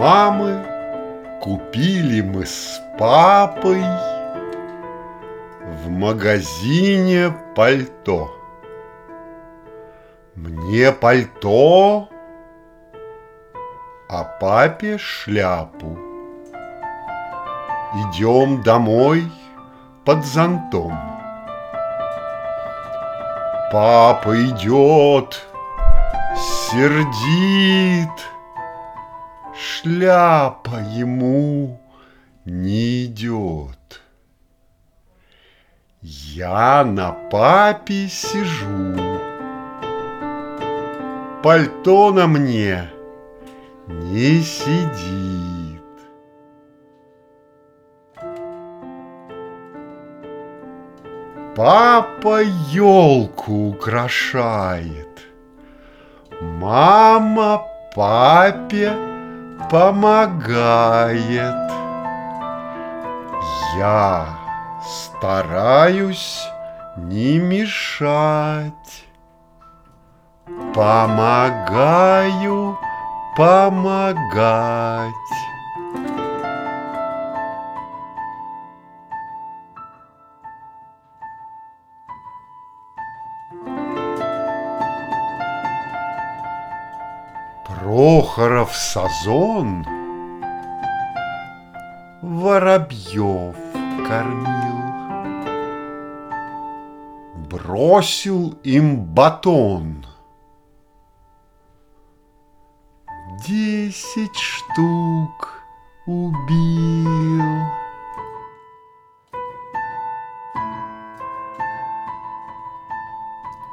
мамы Купили мы с папой В магазине пальто. Мне пальто, а папе шляпу. Идем домой под зонтом. Папа идет, сердит, Шляпа ему не идет. Я на папе сижу, Пальто на мне не сидит. Папа елку украшает, Мама папе помогает. Я стараюсь не мешать. Помогаю помогать. Прохоров Сазон. Воробьев кормил. Бросил им батон. Десять штук убил.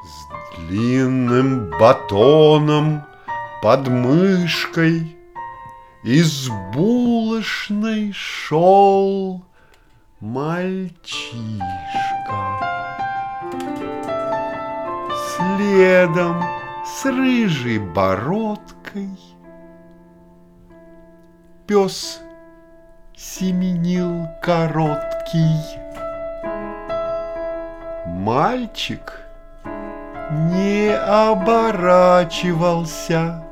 С длинным батоном под мышкой Из булочной шел мальчишка. Следом с рыжей бородкой Пес семенил короткий. Мальчик не оборачивался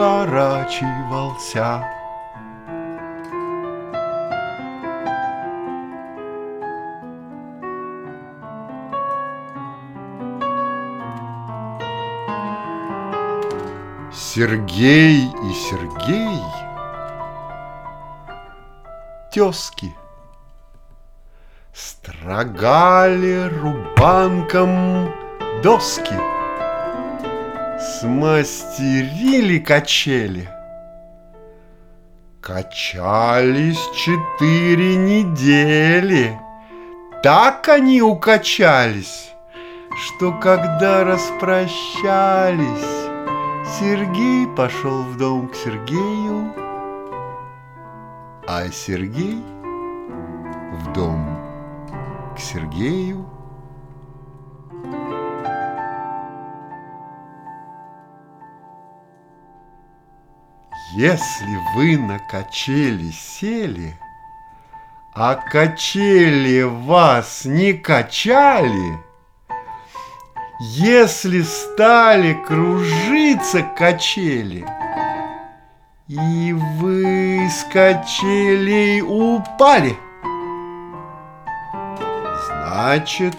укорачивался. Сергей и Сергей. Тезки Строгали рубанком доски Смастерили качели Качались четыре недели Так они укачались Что когда распрощались Сергей пошел в дом к Сергею, а Сергей в дом к Сергею. Если вы на качели сели, а качели вас не качали – если стали кружиться качели, и вы с качелей упали, значит,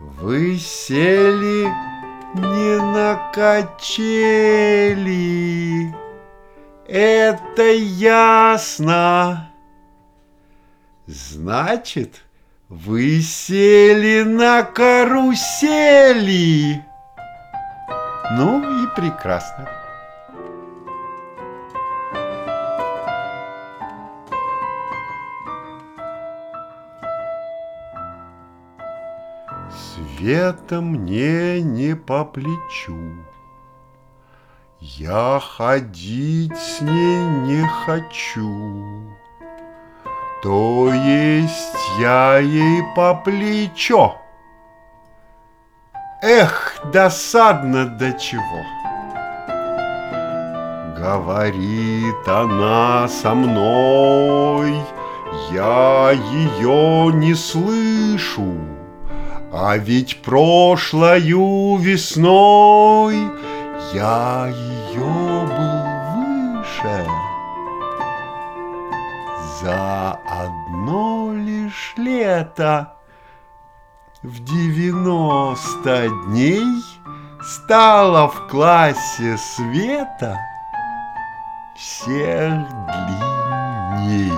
вы сели не на качели. Это ясно. Значит, вы сели на карусели. Ну и прекрасно. Света мне не по плечу. Я ходить с ней не хочу. То есть я ей по плечо. Эх, досадно до чего. Говорит она со мной, я ее не слышу, А ведь прошлою весной я ее был выше. За одно лишь лето в девяносто дней стало в классе света всех длинней.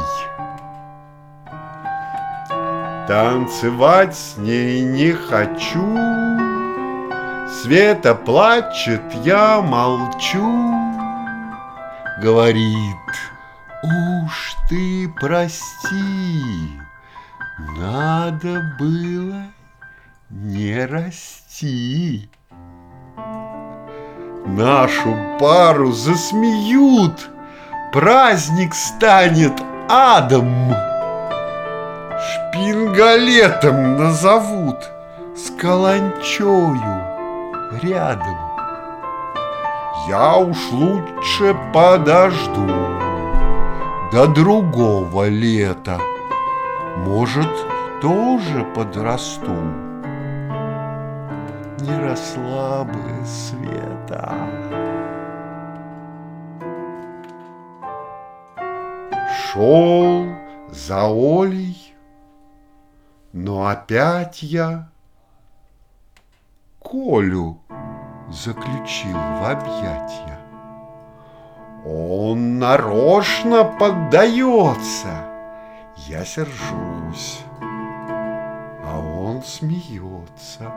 Танцевать с ней не хочу, Света плачет, я молчу. Говорит, уж ты прости, Надо было не расти. Нашу пару засмеют, Праздник станет адом. Шпингалетом назовут С каланчою рядом. Я уж лучше подожду До другого лета. Может, тоже подрасту. Не росла бы света. Шел за Олей, но опять я Колю заключил в объятья. Он нарочно поддается, я сержусь, а он смеется.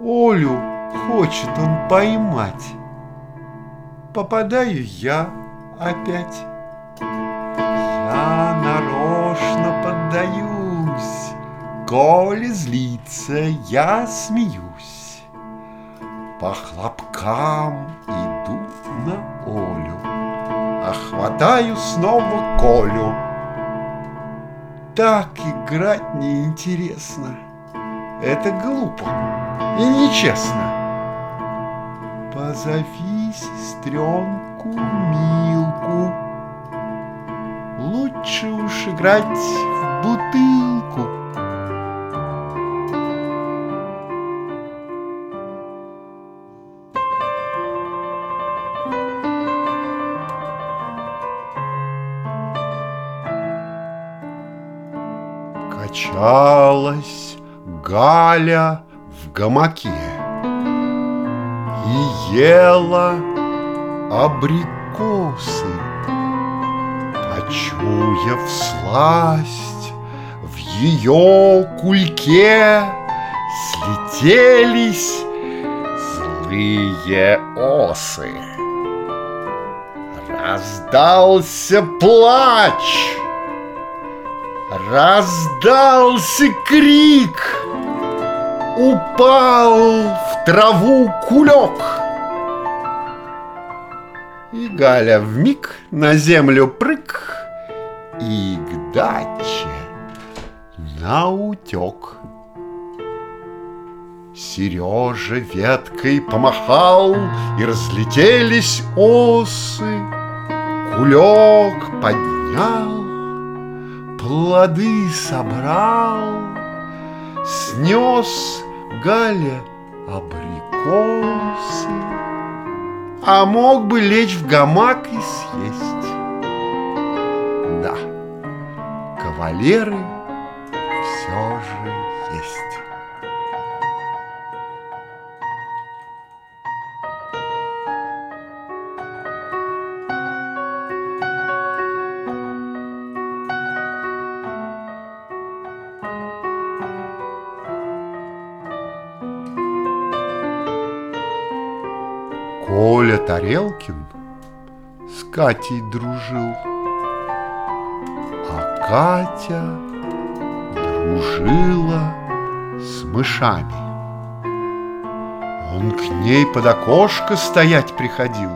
Олю хочет он поймать, попадаю я опять. Я нарочно поддаюсь, Коли злится, я смеюсь. По хлопкам иду на Олю, А хватаю снова Колю. Так играть неинтересно, Это глупо и нечестно. Позови сестренку Милку, Лучше уж играть в бутылку. Качалась Галя в гамаке И ела абрикосы Почуяв сласть в ее кульке Слетелись злые осы. Раздался плач Раздался крик. Упал в траву кулек. И Галя в миг на землю прыг И к даче наутек Сережа веткой помахал И разлетелись осы. Кулек поднял плоды собрал, Снес Галя абрикосы, А мог бы лечь в гамак и съесть. Да, кавалеры Тарелкин с Катей дружил, а Катя дружила с мышами. Он к ней под окошко стоять приходил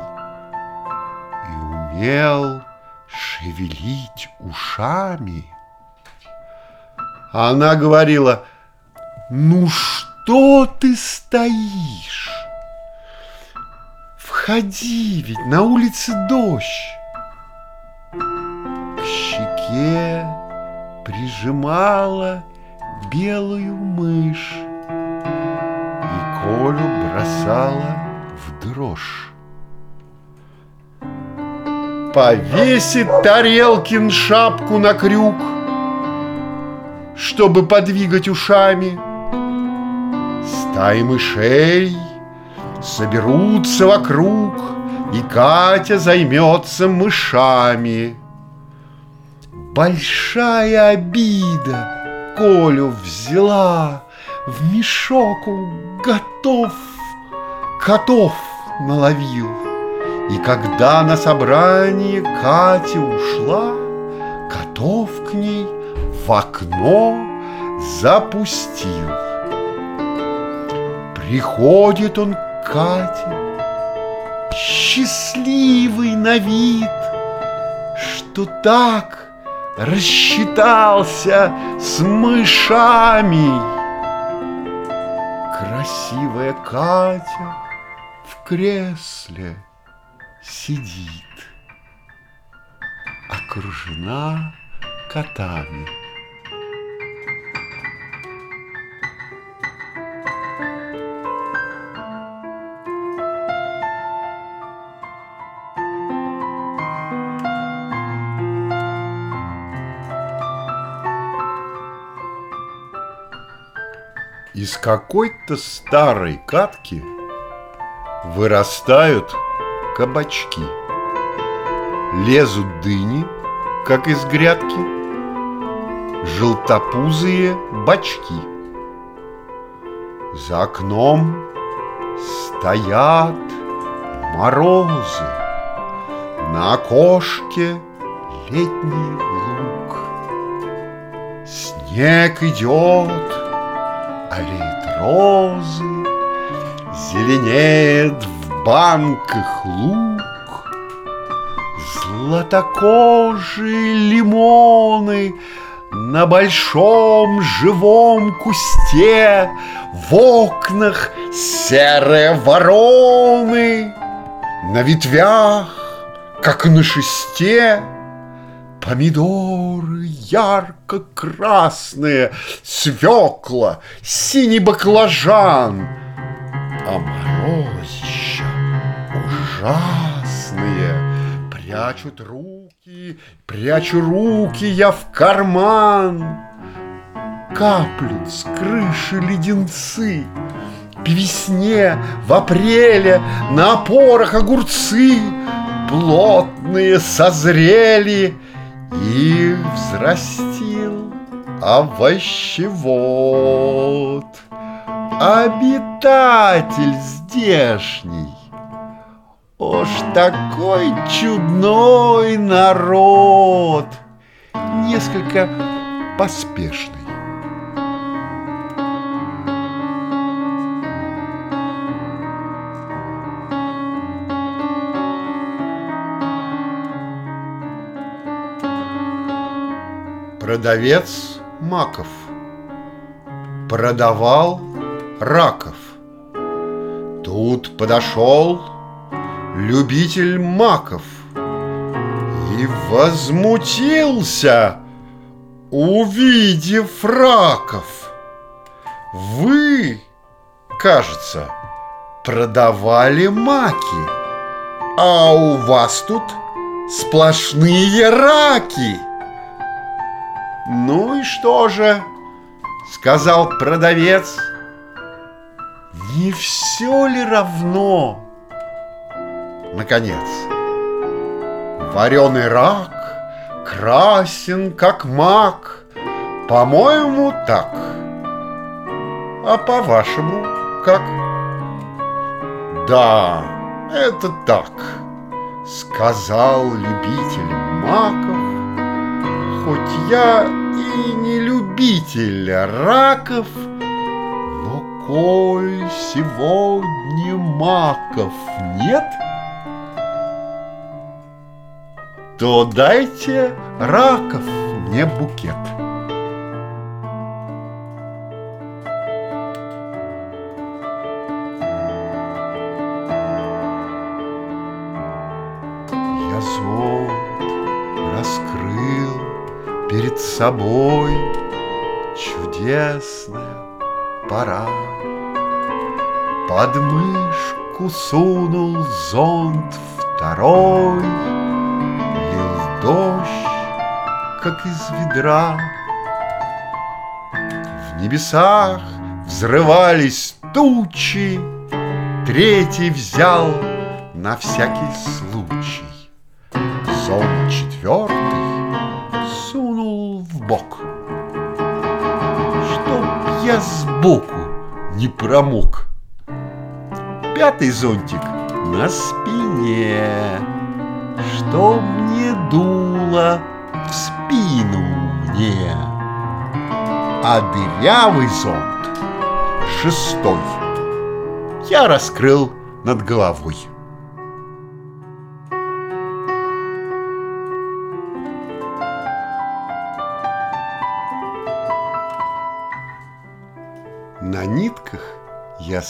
и умел шевелить ушами. Она говорила, ну что ты стоишь? Входи, ведь на улице дождь. К щеке прижимала белую мышь, И Колю бросала в дрожь. Повесит Тарелкин шапку на крюк, Чтобы подвигать ушами. Стаи мышей соберутся вокруг, И Катя займется мышами. Большая обида Колю взяла, В мешок готов, котов наловил. И когда на собрание Катя ушла, Котов к ней в окно запустил. Приходит он к Кате, счастливый на вид, Что так рассчитался с мышами. Красивая Катя в кресле сидит, окружена котами. Из какой-то старой катки вырастают кабачки. Лезут дыни, как из грядки, желтопузые бачки. За окном стоят морозы, на окошке летний луг. Снег идет, аллеет розы, Зеленеет в банках лук, Златокожие лимоны На большом живом кусте В окнах серые вороны На ветвях, как на шесте, Помидоры ярко-красные, свекла, синий баклажан, а морозища ужасные. Прячут руки, прячу руки я в карман. Каплют с крыши леденцы, По весне, в апреле на опорах огурцы Плотные созрели, и взрастил овощевод. Обитатель здешний Уж такой чудной народ. Несколько поспешный Продавец маков. Продавал раков. Тут подошел любитель маков И возмутился, увидев раков. Вы, кажется, продавали маки А у вас тут сплошные раки «Ну и что же?» — сказал продавец. «Не все ли равно?» Наконец, вареный рак красен, как мак, По-моему, так. А по-вашему, как? Да, это так, сказал любитель маков, хоть я и не любитель раков, но коль сегодня маков нет, то дайте раков мне букет. Собой чудес. чудесная пора. Под мышку сунул зонт второй, Лил дождь, как из ведра. В небесах взрывались тучи, Третий взял на всякий случай. Зонт я сбоку не промок. Пятый зонтик на спине, Чтоб не дуло в спину мне. А дырявый зонт, шестой, Я раскрыл над головой.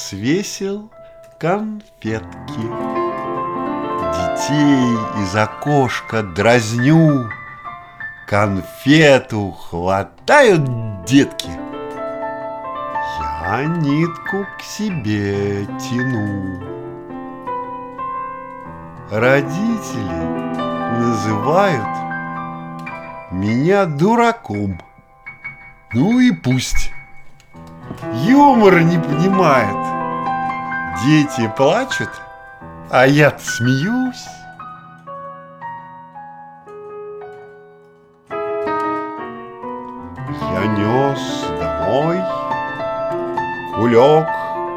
Свесил конфетки. Детей из окошка дразню, Конфету хватают детки. Я нитку к себе тяну. Родители называют меня дураком. Ну и пусть. Юмор не понимает. Дети плачут, а я смеюсь. Я нес домой кулек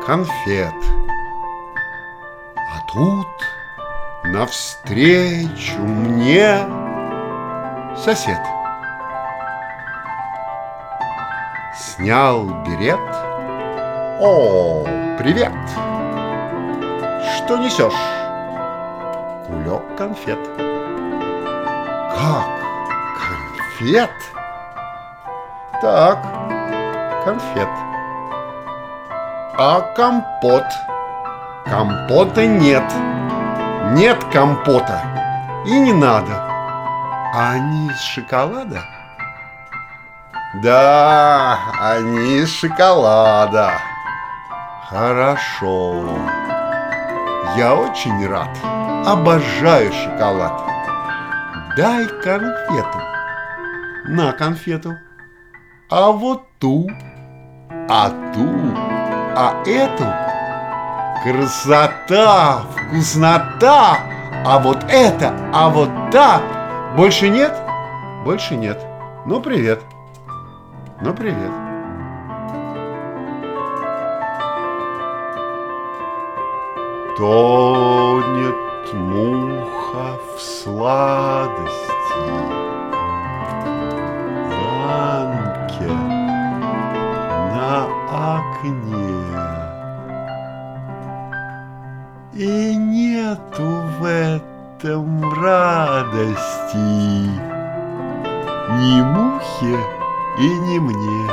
конфет. А тут навстречу мне сосед. Снял берет. О, привет! Что несешь? Кулек конфет. Как? Конфет? Так, конфет. А компот? Компота нет. Нет компота. И не надо. А они из шоколада? Да, они из шоколада. Хорошо. Я очень рад. Обожаю шоколад. Дай конфету. На конфету. А вот ту, а ту, а эту. Красота, вкуснота. А вот это, а вот та. Больше нет? Больше нет. Ну, привет. Ну, привет. Тонет муха в сладости Ланке на окне И нету в этом радости Ни мухе, и не мне.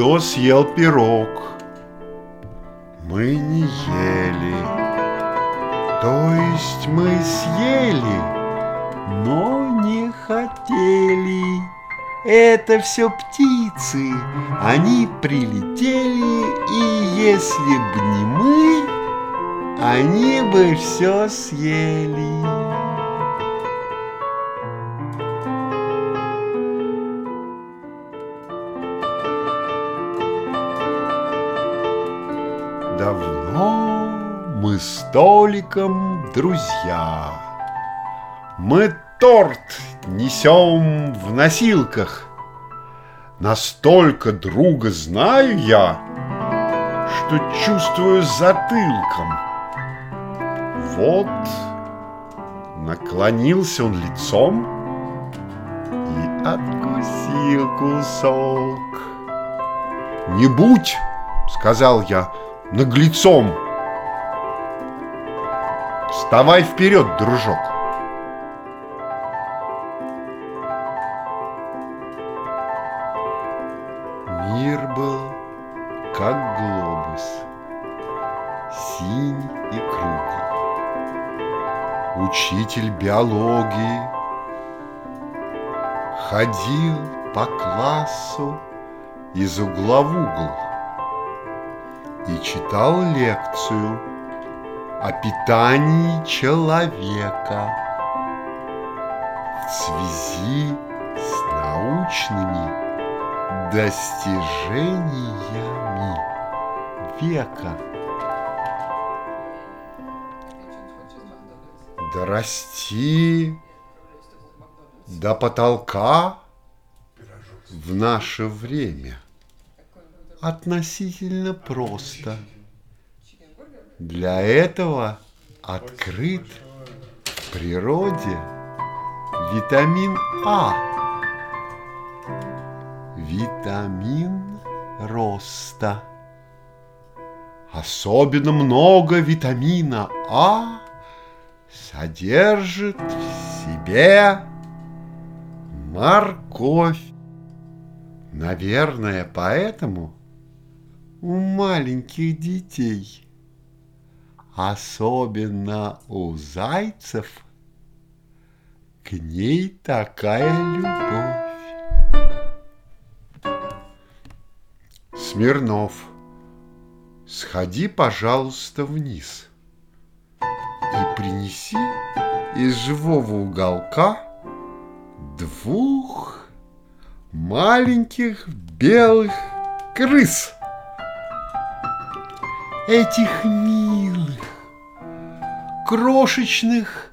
Кто съел пирог? Мы не ели. То есть мы съели, но не хотели. Это все птицы, они прилетели, и если б не мы, они бы все съели. Мы с Толиком друзья. Мы торт несем в носилках. Настолько друга знаю я, что чувствую затылком. Вот наклонился он лицом и откусил кусок. «Не будь!» — сказал я наглецом. «Вставай вперед, дружок!» Мир был как глобус, синий и круглый. учитель биологии, ходил по классу из угла в угол и читал лекцию о питании человека в связи с научными достижениями века. Дорасти до потолка в наше время относительно просто. Для этого открыт в природе витамин А. Витамин роста. Особенно много витамина А содержит в себе морковь. Наверное, поэтому у маленьких детей, особенно у зайцев, к ней такая любовь. Смирнов, сходи, пожалуйста, вниз и принеси из живого уголка двух маленьких белых крыс. Этих милых, крошечных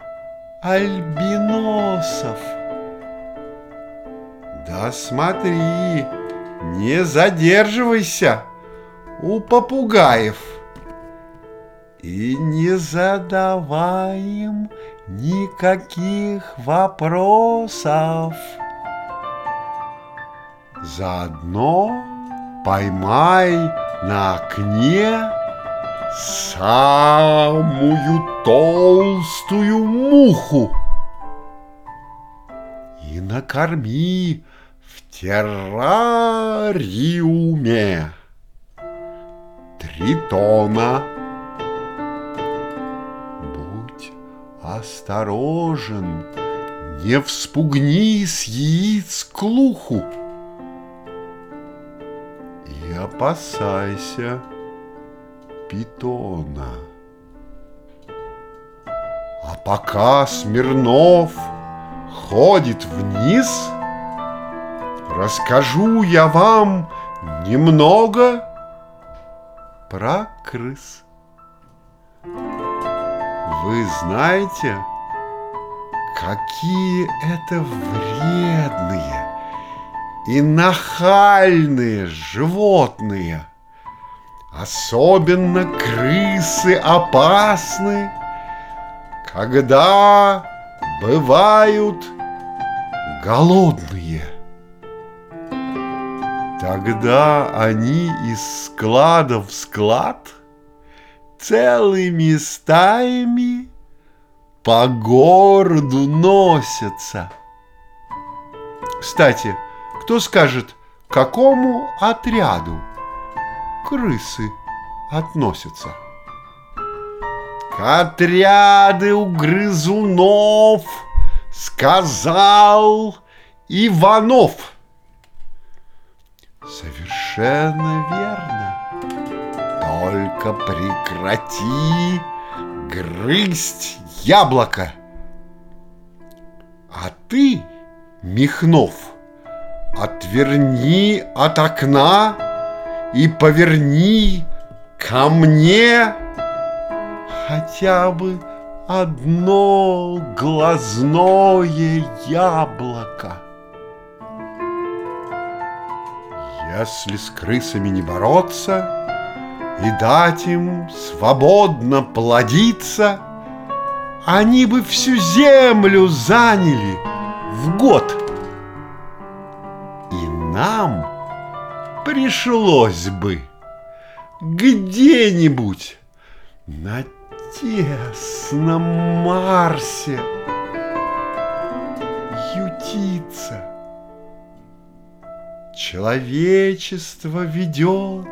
альбиносов. Да смотри, не задерживайся у попугаев и не задавай им никаких вопросов. Заодно поймай на окне самую толстую муху. И накорми в террариуме. Тритона. Будь осторожен, не вспугни с яиц клуху и опасайся питона. А пока Смирнов ходит вниз, расскажу я вам немного про крыс. Вы знаете, какие это вредные и нахальные животные – Особенно крысы опасны, когда бывают голодные. Тогда они из склада в склад целыми стаями по городу носятся. Кстати, кто скажет, какому отряду крысы относятся. К отряды у грызунов сказал Иванов. Совершенно верно. Только прекрати грызть яблоко. А ты, Михнов, отверни от окна и поверни ко мне хотя бы одно глазное яблоко. Если с крысами не бороться и дать им свободно плодиться, они бы всю землю заняли в год. И нам пришлось бы где-нибудь на тесном Марсе ютиться. Человечество ведет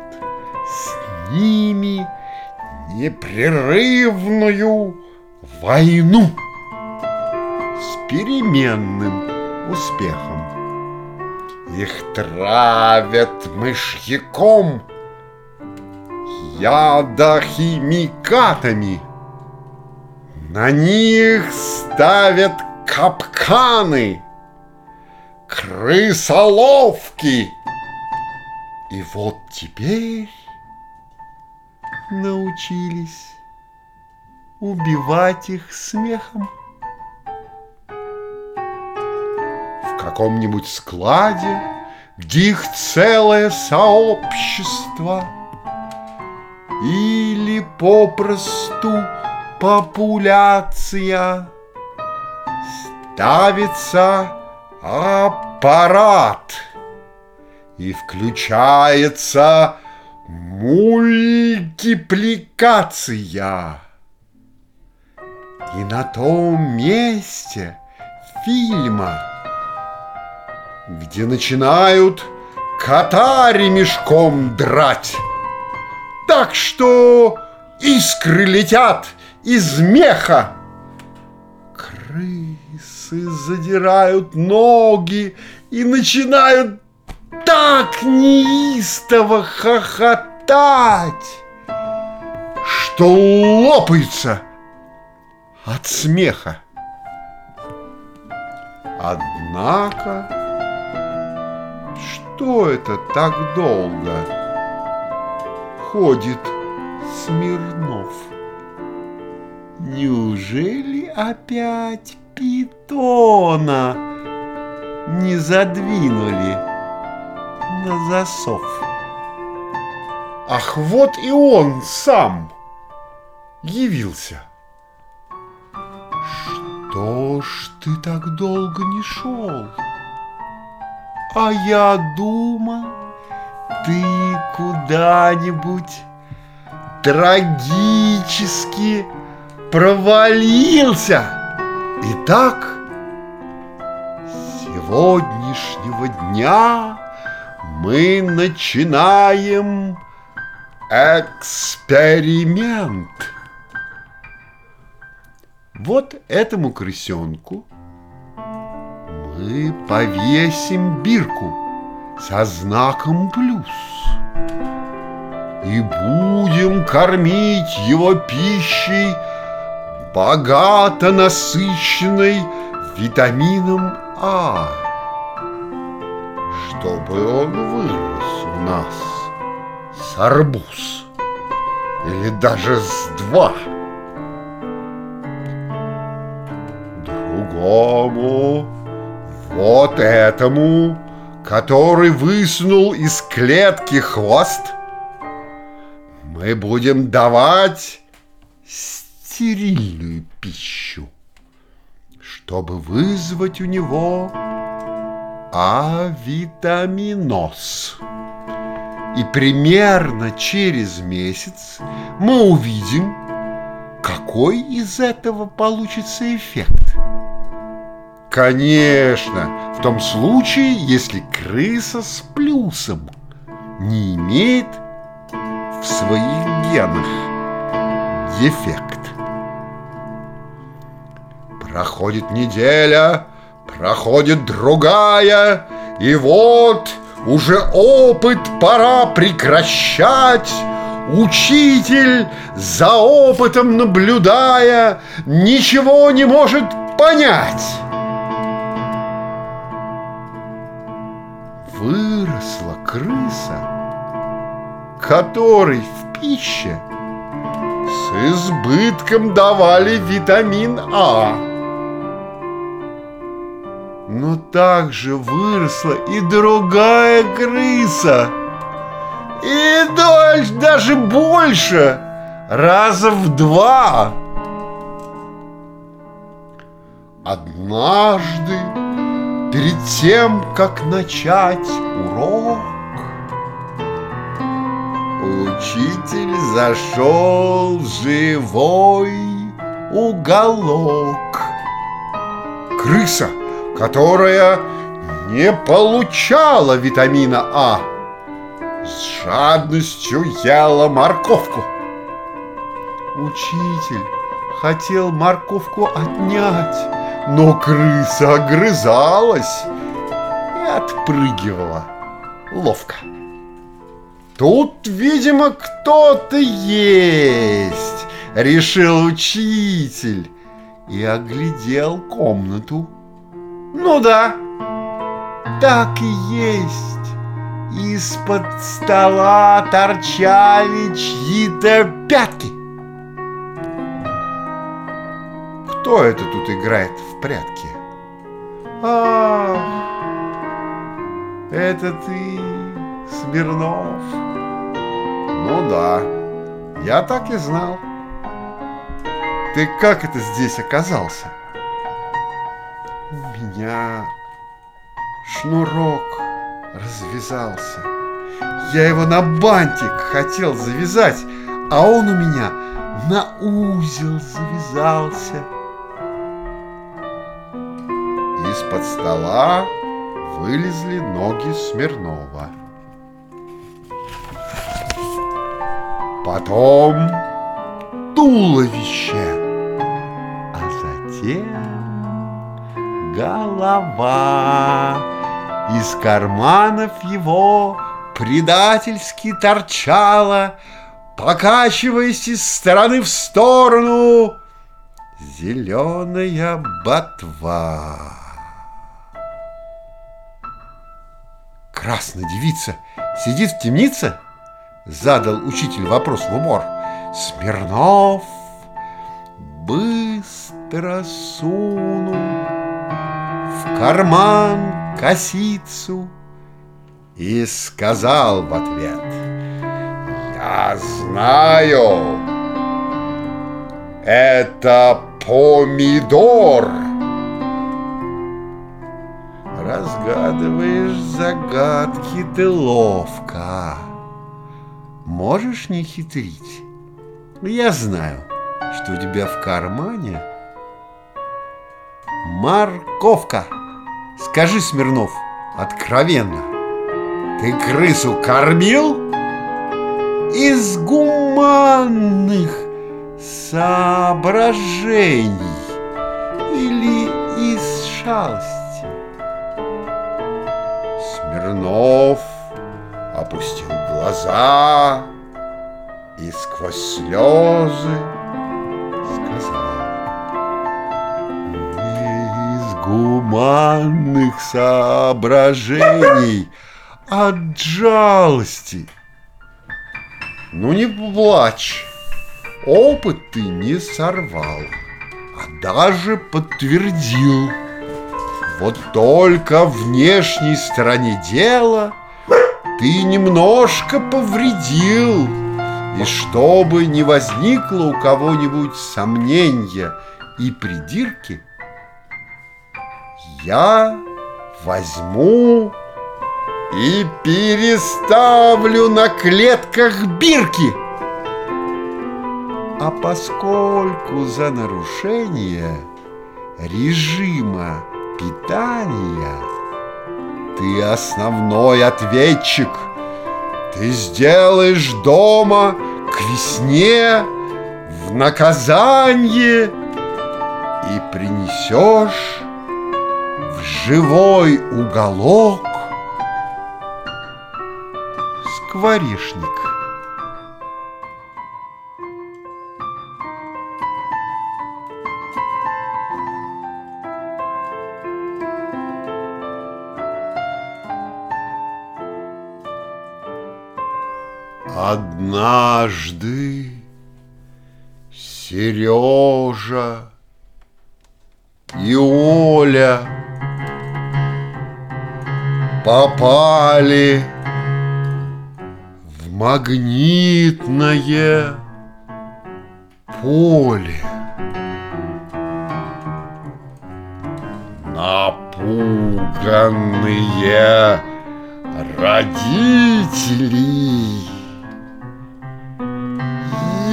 с ними непрерывную войну. переменным успехом. Их травят мышьяком, ядохимикатами. На них ставят капканы, крысоловки. И вот теперь научились убивать их смехом. Каком-нибудь складе, где их целое сообщество, или попросту популяция, ставится аппарат и включается мультипликация. И на том месте фильма, где начинают кота ремешком драть, так что искры летят из меха. Крысы задирают ноги и начинают так неистово хохотать, что лопается от смеха. Однако, что это так долго ходит Смирнов? Неужели опять питона не задвинули на засов? Ах, вот и он сам явился. Что ж ты так долго не шел? А я думал, ты куда-нибудь трагически провалился. Итак, сегодняшнего дня мы начинаем эксперимент. Вот этому крысенку мы повесим бирку со знаком плюс и будем кормить его пищей богато насыщенной витамином А, чтобы он вырос у нас с арбуз или даже с два. Другому, вот этому, который высунул из клетки хвост, мы будем давать стерильную пищу, чтобы вызвать у него авитаминоз. И примерно через месяц мы увидим, какой из этого получится эффект. Конечно, в том случае, если крыса с плюсом не имеет в своих генах дефект. Проходит неделя, проходит другая, и вот уже опыт пора прекращать. Учитель, за опытом наблюдая, ничего не может понять. Выросла крыса, которой в пище с избытком давали витамин А. Но также выросла и другая крыса. И дальше даже больше, раза в два. Однажды, перед тем, как начать урок, Учитель зашел в живой уголок. Крыса, которая не получала витамина А, с жадностью ела морковку. Учитель хотел морковку отнять, но крыса огрызалась и отпрыгивала ловко. Тут, видимо, кто-то есть, решил учитель и оглядел комнату. Ну да, так и есть. Из-под стола торчали чьи-то пятки. Кто это тут играет в прятки? Ах, это ты, Смирнов. Ну да, я так и знал. Ты как это здесь оказался? У меня шнурок развязался. Я его на бантик хотел завязать, а он у меня на узел завязался. Из-под стола вылезли ноги Смирнова. Потом туловище, а затем голова. Из карманов его предательски торчала, покачиваясь из стороны в сторону, зеленая ботва. Красная девица сидит в темнице? Задал учитель вопрос в умор. Смирнов быстро сунул в карман косицу и сказал в ответ «Я знаю, это помидор!» Разгадываешь загадки ты ловко. Можешь не хитрить? Я знаю, что у тебя в кармане морковка. Скажи, Смирнов, откровенно, ты крысу кормил? Из гуманных соображений или из шалости? Смирнов опустил глаза и сквозь слезы сказал Не из гуманных соображений, от жалости. Ну не плачь, опыт ты не сорвал, а даже подтвердил. Вот только внешней стороне дела ты немножко повредил. И чтобы не возникло у кого-нибудь сомнения и придирки, я возьму и переставлю на клетках бирки. А поскольку за нарушение режима питания ты основной ответчик – ты сделаешь дома к весне в наказание и принесешь в живой уголок скворечник. Однажды Сережа и Оля попали в магнитное поле. Напуганные родители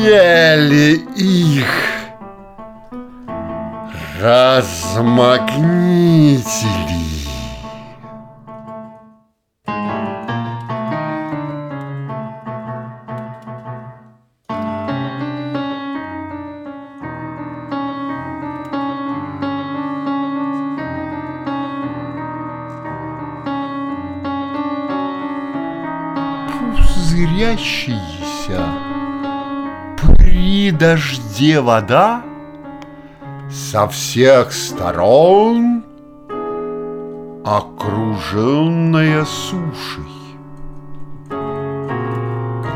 съели их, размагнитили. Дожде вода? Со всех сторон Окруженная сушей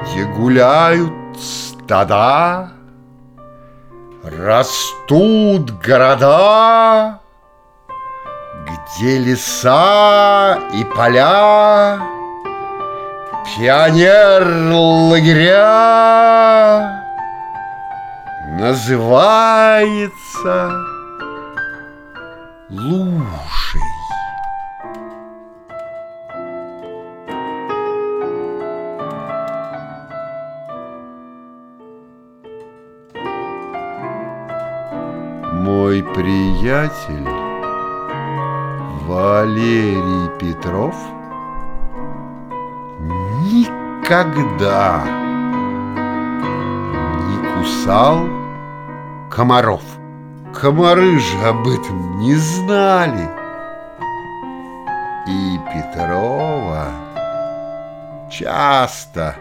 Где гуляют стада Растут города Где леса и поля Пионер-лагеря Называется лужей Мой приятель Валерий Петров – никогда не кусал комаров. Комары же об этом не знали. И Петрова часто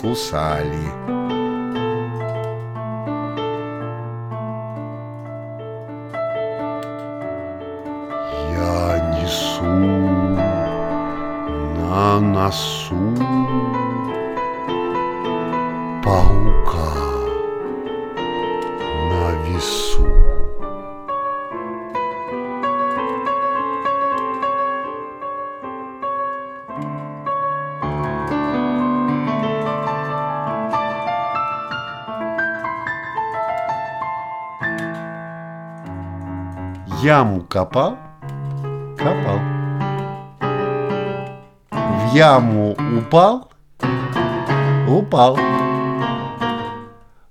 кусали. Я несу на носу паука Яму копал, копал. В яму упал, упал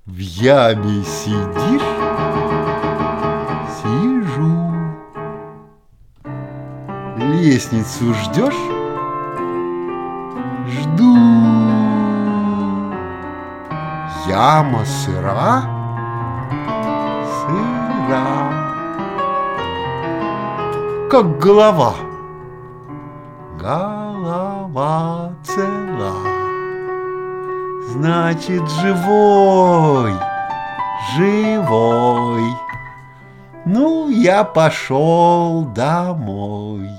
в яме сидишь? Сижу. Лестницу ждешь? Жду. Яма сыра? Сыра. Как голова. Голова цела. Значит, живой, живой. Ну, я пошел домой.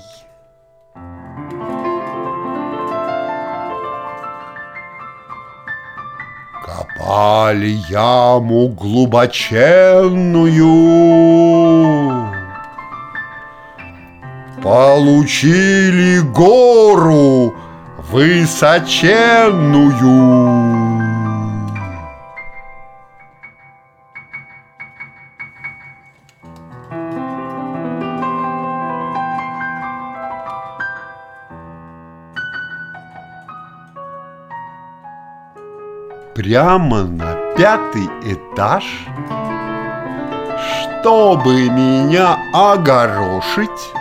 Копали яму глубоченную, Получили гору высоченную. прямо на пятый этаж, чтобы меня огорошить.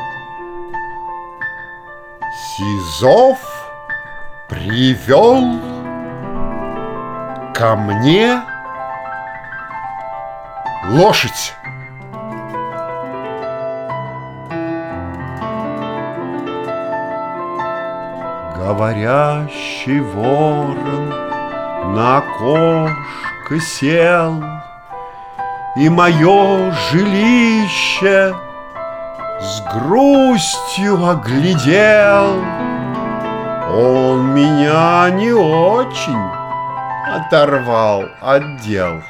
Сизов привел ко мне лошадь. Говорящий ворон на окошко сел, И мое жилище с грустью оглядел. Он меня не очень оторвал от дел.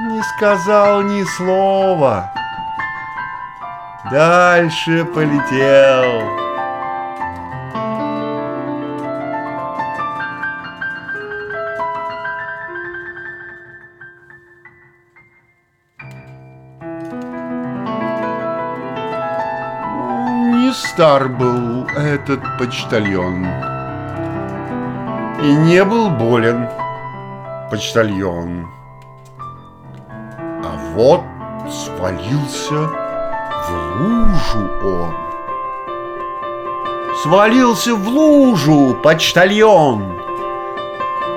Не сказал ни слова, дальше полетел. Стар был этот почтальон. И не был болен почтальон. А вот свалился в лужу он. Свалился в лужу почтальон.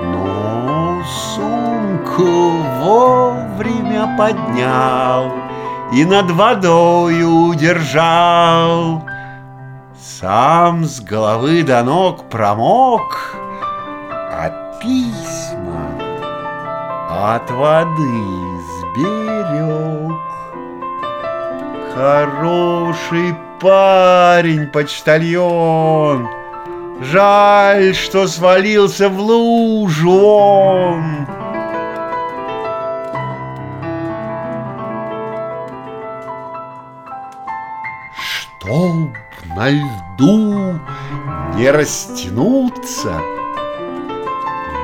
Но сумку вовремя поднял и над водою удержал. Сам с головы до ног промок, письма от воды сберег. Хороший парень, почтальон, Жаль, что свалился в лужу он. Чтоб на льду не растянуться,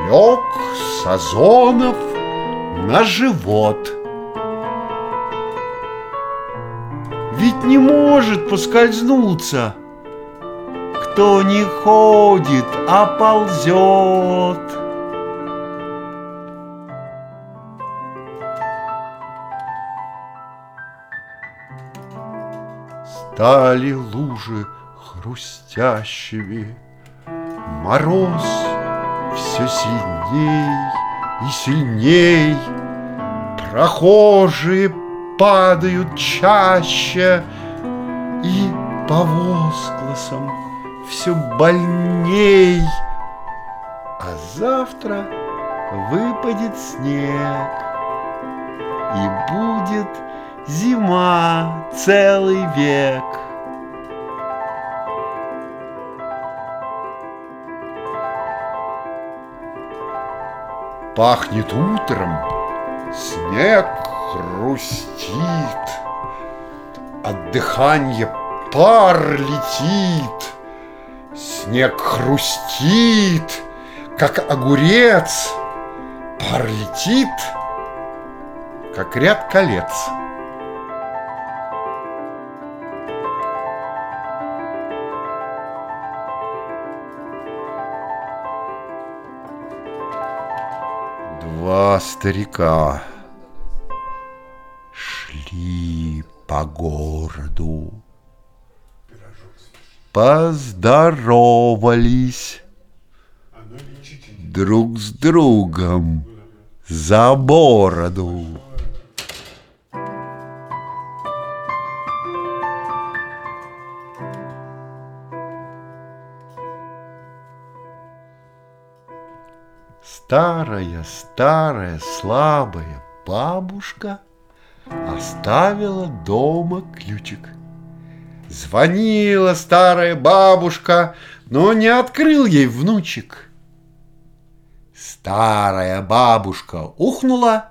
Лег Сазонов на живот. Ведь не может поскользнуться — кто не ходит, а ползет. Стали лужи хрустящими, Мороз все сильней и сильней, Прохожие падают чаще, И по возгласам все больней. А завтра выпадет снег, и будет зима целый век. Пахнет утром, снег хрустит, От дыхания пар летит. Снег хрустит, как огурец, Пар летит, как ряд колец. Два старика шли по городу поздоровались друг с другом за бороду. Старая, старая, слабая бабушка оставила дома ключик – Звонила старая бабушка, но не открыл ей внучек. Старая бабушка ухнула,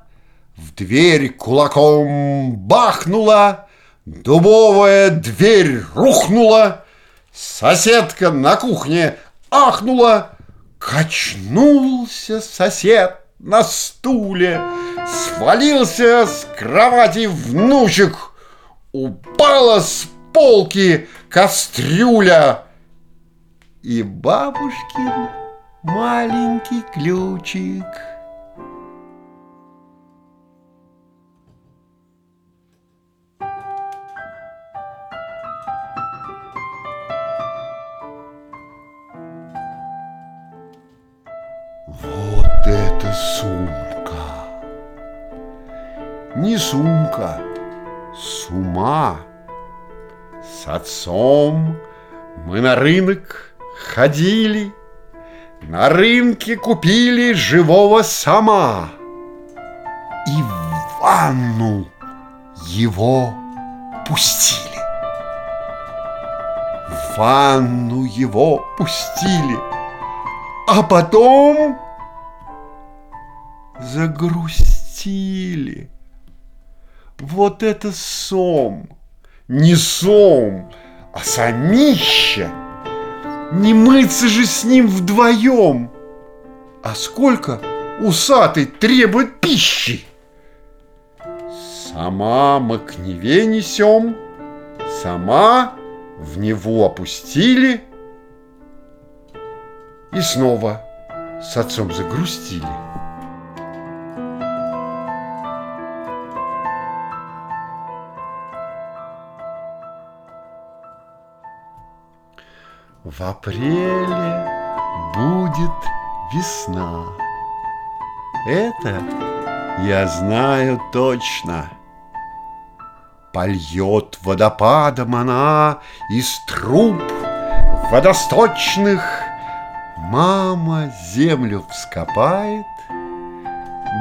в дверь кулаком бахнула, дубовая дверь рухнула, соседка на кухне ахнула, качнулся сосед на стуле, свалился с кровати внучек, упала с полки кастрюля и бабушкин маленький ключик. Не сумка, с ума! С отцом мы на рынок ходили, На рынке купили живого сама И в ванну его пустили. В ванну его пустили, а потом загрустили. Вот это сом! не сом, а самища. Не мыться же с ним вдвоем. А сколько усатый требует пищи? Сама мы к Неве несем, сама в него опустили и снова с отцом загрустили. В апреле будет весна. Это я знаю точно. Польет водопадом она из труб водосточных Мама землю вскопает,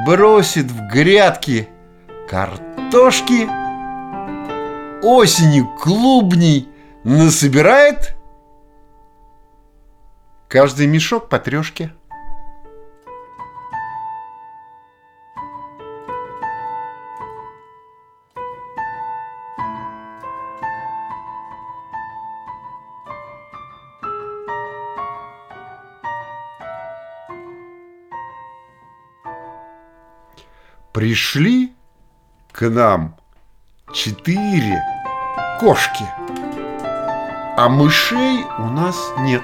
бросит в грядки картошки, осенью клубней насобирает каждый мешок по трешке. Пришли к нам четыре кошки, а мышей у нас нет.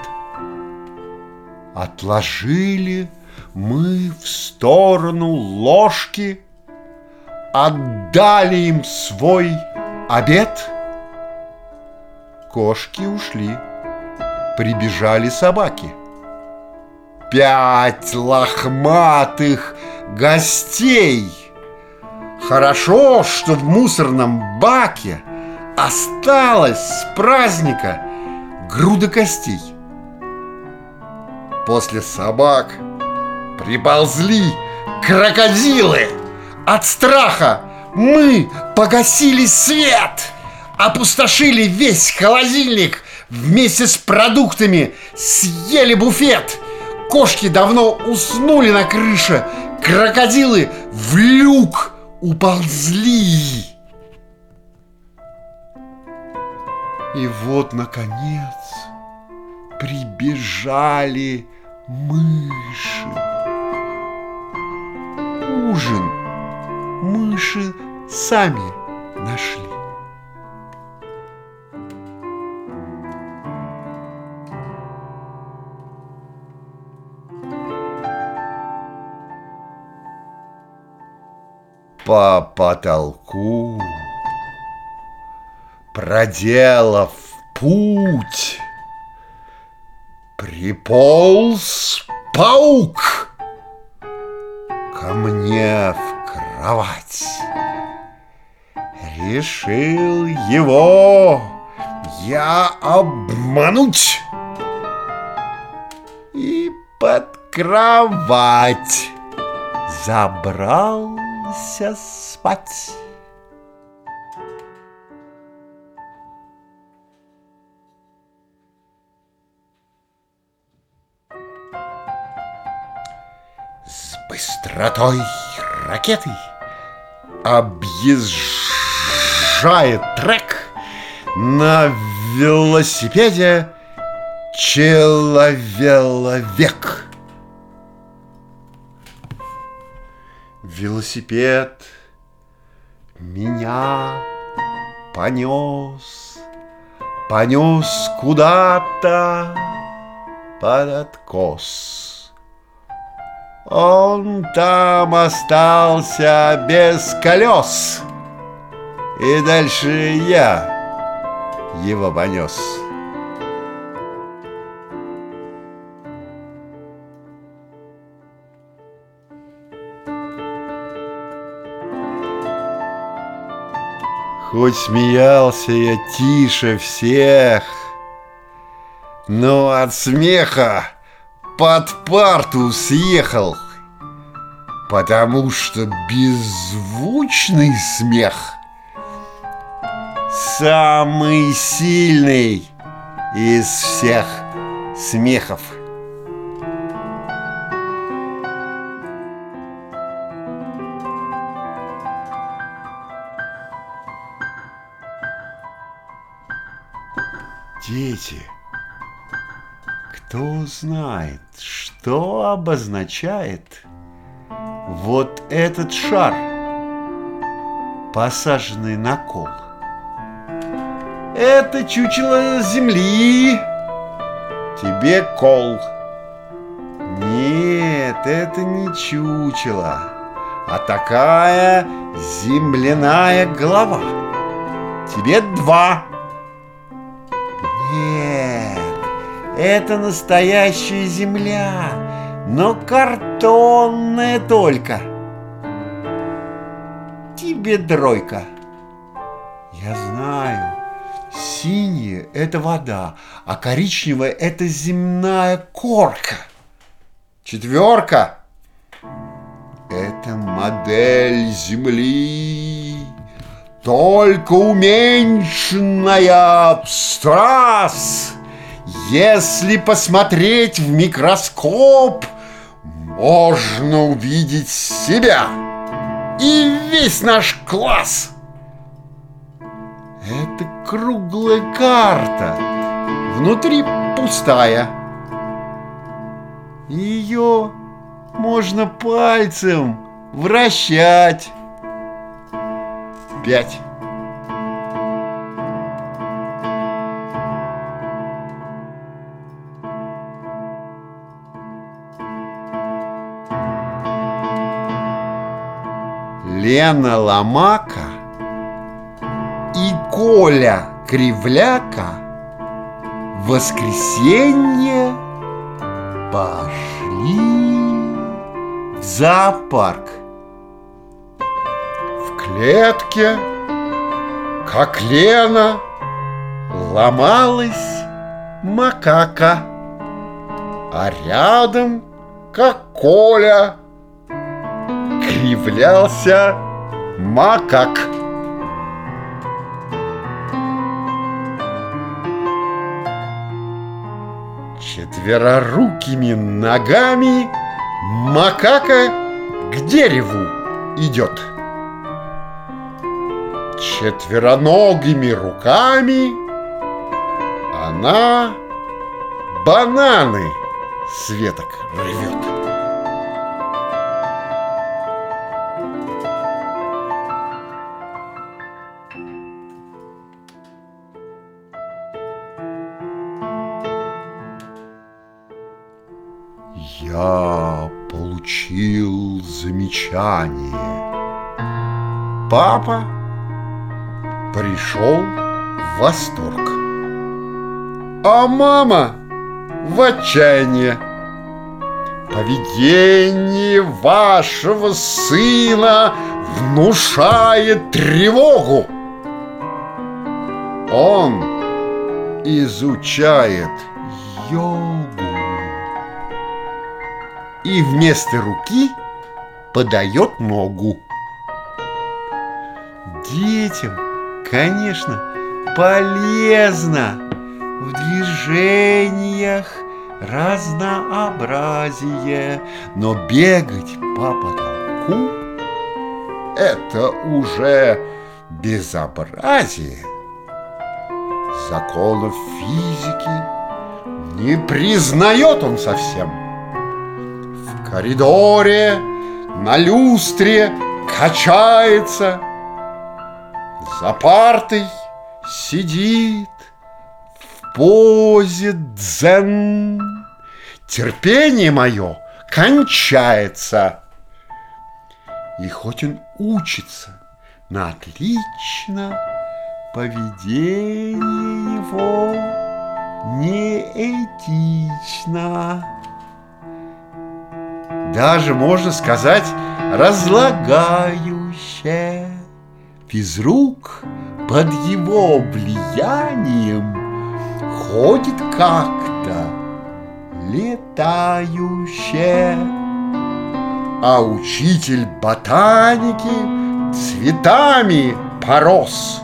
Отложили мы в сторону ложки, отдали им свой обед. Кошки ушли, прибежали собаки. Пять лохматых гостей. Хорошо, что в мусорном баке осталось с праздника груда костей. После собак приползли крокодилы. От страха мы погасили свет, опустошили весь холодильник вместе с продуктами, съели буфет. Кошки давно уснули на крыше, крокодилы в люк уползли. И вот, наконец, прибежали мыши. Ужин мыши сами нашли. по потолку, проделав путь, приполз паук ко мне в кровать. Решил его я обмануть и под кровать забрал ложился спать. Быстротой ракеты объезжает трек на велосипеде человек. Велосипед меня понес, понес куда-то под откос. Он там остался без колес, и дальше я его понес. Хоть смеялся я тише всех, но от смеха под парту съехал, потому что беззвучный смех самый сильный из всех смехов. Дети, кто знает, что обозначает вот этот шар, посаженный на кол? Это чучело земли, тебе кол. Нет, это не чучело, а такая земляная голова. Тебе два. Это настоящая земля, но картонная только. Тебе дройка. Я знаю, синяя – это вода, а коричневая – это земная корка – Четверка. Это модель Земли, только уменьшенная абстрас. Если посмотреть в микроскоп, можно увидеть себя и весь наш класс. Это круглая карта, внутри пустая. Ее можно пальцем вращать. Пять. Лена Ломака и Коля Кривляка в воскресенье пошли в зоопарк. В клетке, как Лена, ломалась макака, а рядом, как Коля, кривлялся макак. Четверорукими ногами макака к дереву идет. Четвероногими руками она бананы с веток рвет. Я получил замечание. Папа пришел в восторг. А мама в отчаяние. Поведение вашего сына внушает тревогу. Он изучает йогу и вместо руки подает ногу. Детям, конечно, полезно в движениях разнообразие, но бегать по потолку – это уже безобразие. Законов физики не признает он совсем – коридоре, на люстре качается, За партой сидит в позе дзен. Терпение мое кончается. И хоть он учится на отлично, Поведение его неэтично даже, можно сказать, разлагающее. Физрук под его влиянием ходит как-то летающее. А учитель ботаники цветами порос.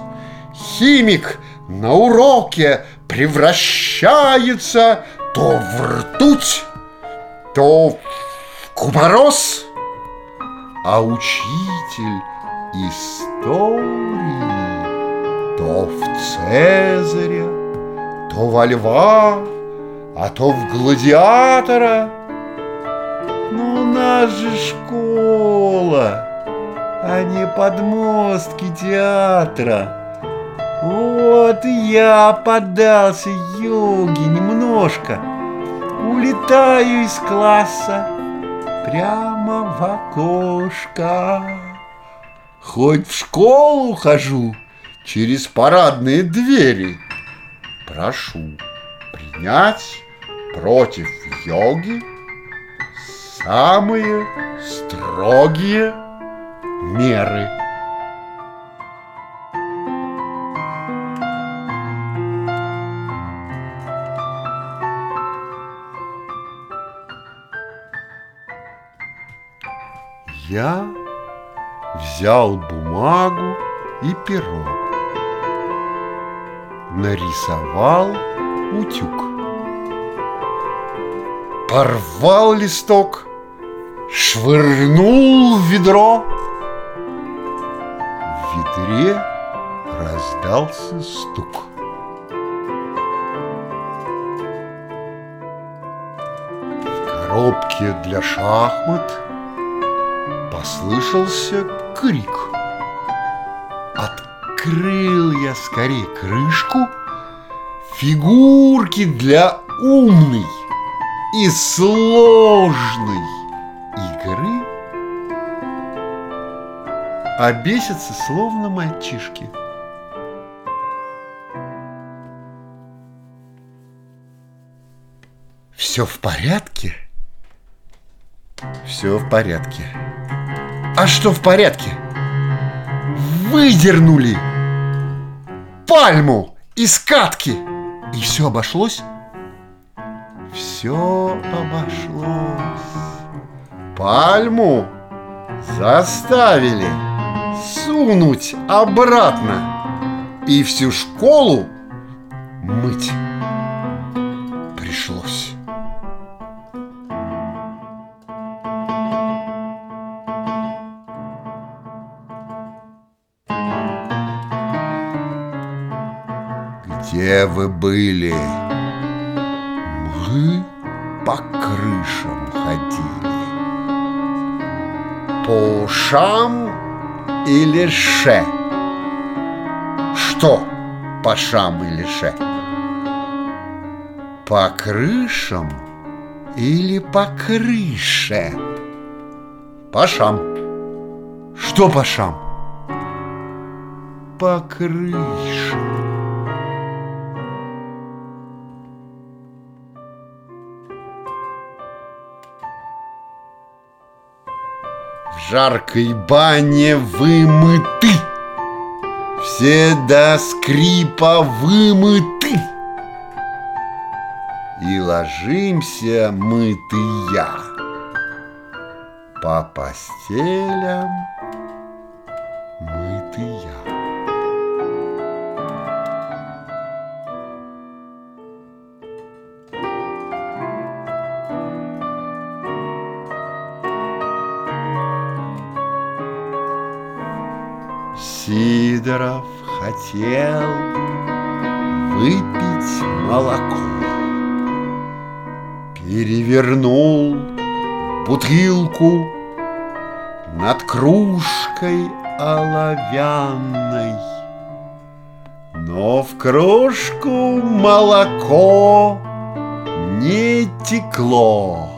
Химик на уроке превращается то в ртуть, то в Купорос, а учитель истории то в Цезаря, то во льва, а то в гладиатора. Ну, у нас же школа, а не подмостки театра. Вот я поддался йоге немножко, улетаю из класса прямо в окошко. Хоть в школу хожу через парадные двери. Прошу принять против йоги самые строгие меры. Я взял бумагу и перо. Нарисовал утюг. Порвал листок, швырнул в ведро. В ведре раздался стук. В коробке для шахмат послышался крик. Открыл я скорее крышку фигурки для умной и сложной игры обесятся словно мальчишки. Все в порядке? Все в порядке. А что в порядке? Выдернули пальму из катки. И все обошлось? Все обошлось. Пальму заставили сунуть обратно и всю школу мыть пришлось. Где вы были? Мы по крышам ходили. По ушам или ше? Что по шам или ше? По крышам или по крыше? По шам. Что по шам? По крышам. Жаркой бане вымыты. Все до скрипа вымыты. И ложимся мытыя По постелям Сидоров хотел выпить молоко. Перевернул бутылку над кружкой оловянной. Но в кружку молоко не текло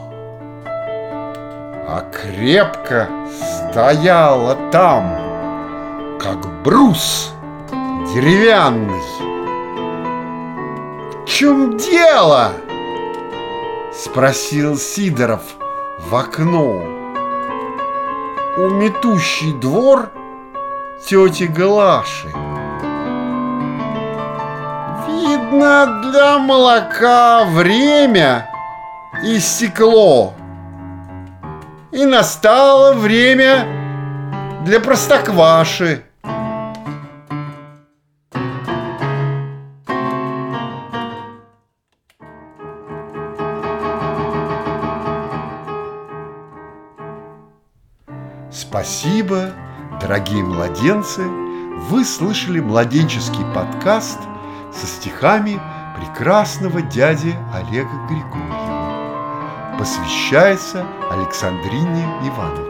А крепко стояло там брус деревянный. В чем дело? Спросил Сидоров в окно. У метущий двор тети Глаши. Видно, для молока время истекло. И настало время для простокваши. Спасибо, дорогие младенцы! Вы слышали младенческий подкаст со стихами прекрасного дяди Олега Григорьева. Посвящается Александрине Ивановне.